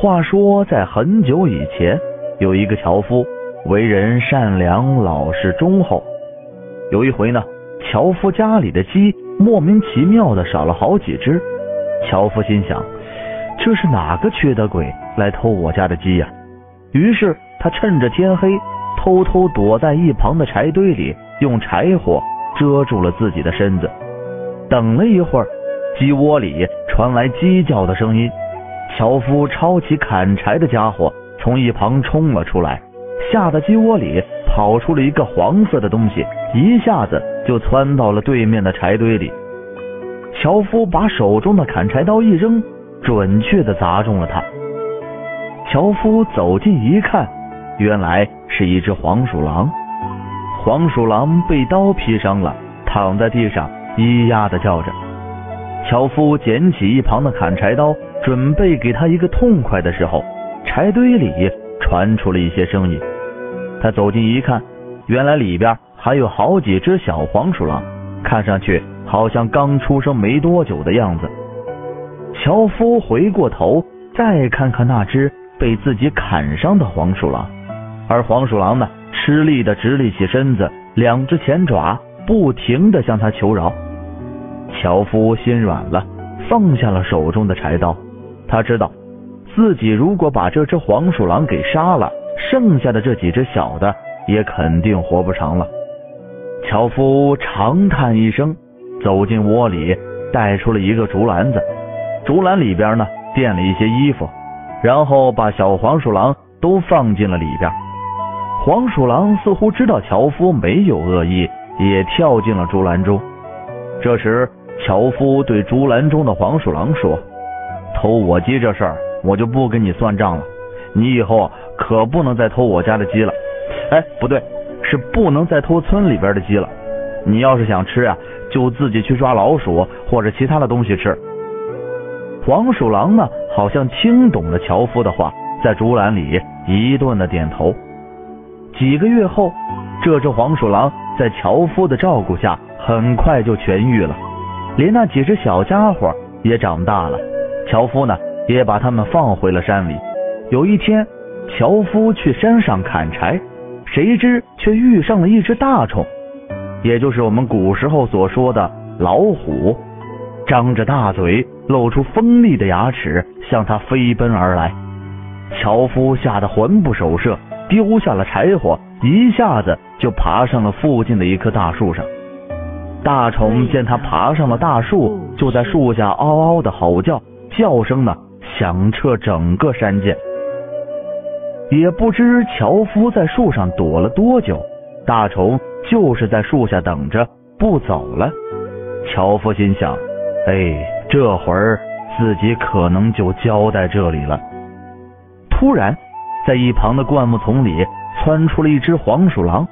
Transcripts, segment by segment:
话说，在很久以前，有一个樵夫，为人善良、老实、忠厚。有一回呢，樵夫家里的鸡莫名其妙的少了好几只。樵夫心想，这是哪个缺德鬼来偷我家的鸡呀？于是他趁着天黑，偷偷躲在一旁的柴堆里，用柴火遮住了自己的身子。等了一会儿，鸡窝里传来鸡叫的声音。樵夫抄起砍柴的家伙，从一旁冲了出来，吓得鸡窝里跑出了一个黄色的东西，一下子就窜到了对面的柴堆里。樵夫把手中的砍柴刀一扔，准确的砸中了他。樵夫走近一看，原来是一只黄鼠狼。黄鼠狼被刀劈伤了，躺在地上咿呀的叫着。樵夫捡起一旁的砍柴刀。准备给他一个痛快的时候，柴堆里传出了一些声音。他走近一看，原来里边还有好几只小黄鼠狼，看上去好像刚出生没多久的样子。樵夫回过头，再看看那只被自己砍伤的黄鼠狼，而黄鼠狼呢，吃力的直立起身子，两只前爪不停的向他求饶。樵夫心软了，放下了手中的柴刀。他知道，自己如果把这只黄鼠狼给杀了，剩下的这几只小的也肯定活不长了。樵夫长叹一声，走进窝里，带出了一个竹篮子，竹篮里边呢垫了一些衣服，然后把小黄鼠狼都放进了里边。黄鼠狼似乎知道樵夫没有恶意，也跳进了竹篮中。这时，樵夫对竹篮中的黄鼠狼说。偷我鸡这事儿，我就不跟你算账了。你以后可不能再偷我家的鸡了。哎，不对，是不能再偷村里边的鸡了。你要是想吃啊，就自己去抓老鼠或者其他的东西吃。黄鼠狼呢，好像听懂了樵夫的话，在竹篮里一顿的点头。几个月后，这只黄鼠狼在樵夫的照顾下，很快就痊愈了，连那几只小家伙也长大了。樵夫呢，也把他们放回了山里。有一天，樵夫去山上砍柴，谁知却遇上了一只大虫，也就是我们古时候所说的老虎，张着大嘴，露出锋利的牙齿，向他飞奔而来。樵夫吓得魂不守舍，丢下了柴火，一下子就爬上了附近的一棵大树上。大虫见他爬上了大树，就在树下嗷嗷的吼叫。叫声呢，响彻整个山涧。也不知樵夫在树上躲了多久，大虫就是在树下等着不走了。樵夫心想：哎，这会儿自己可能就交代这里了。突然，在一旁的灌木丛里窜出了一只黄鼠狼。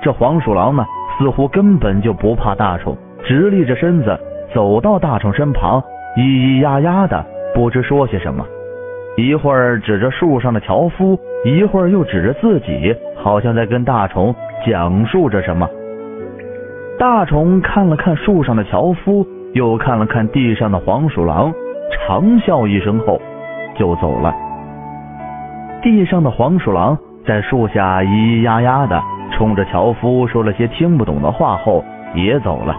这黄鼠狼呢，似乎根本就不怕大虫，直立着身子走到大虫身旁。咿咿呀呀的，不知说些什么。一会儿指着树上的樵夫，一会儿又指着自己，好像在跟大虫讲述着什么。大虫看了看树上的樵夫，又看了看地上的黄鼠狼，长笑一声后就走了。地上的黄鼠狼在树下咿咿呀呀的冲着樵夫说了些听不懂的话后也走了。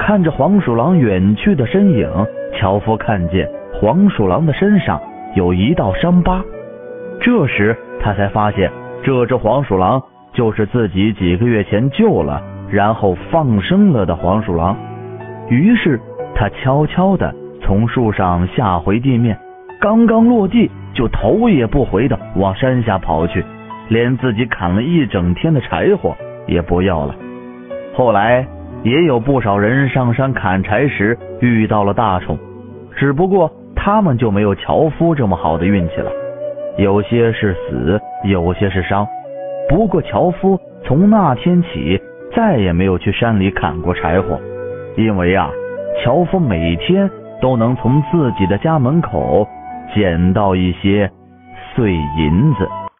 看着黄鼠狼远去的身影。樵夫看见黄鼠狼的身上有一道伤疤，这时他才发现这只黄鼠狼就是自己几个月前救了，然后放生了的黄鼠狼。于是他悄悄地从树上下回地面，刚刚落地就头也不回地往山下跑去，连自己砍了一整天的柴火也不要了。后来也有不少人上山砍柴时遇到了大虫。只不过他们就没有樵夫这么好的运气了，有些是死，有些是伤。不过樵夫从那天起再也没有去山里砍过柴火，因为啊，樵夫每天都能从自己的家门口捡到一些碎银子。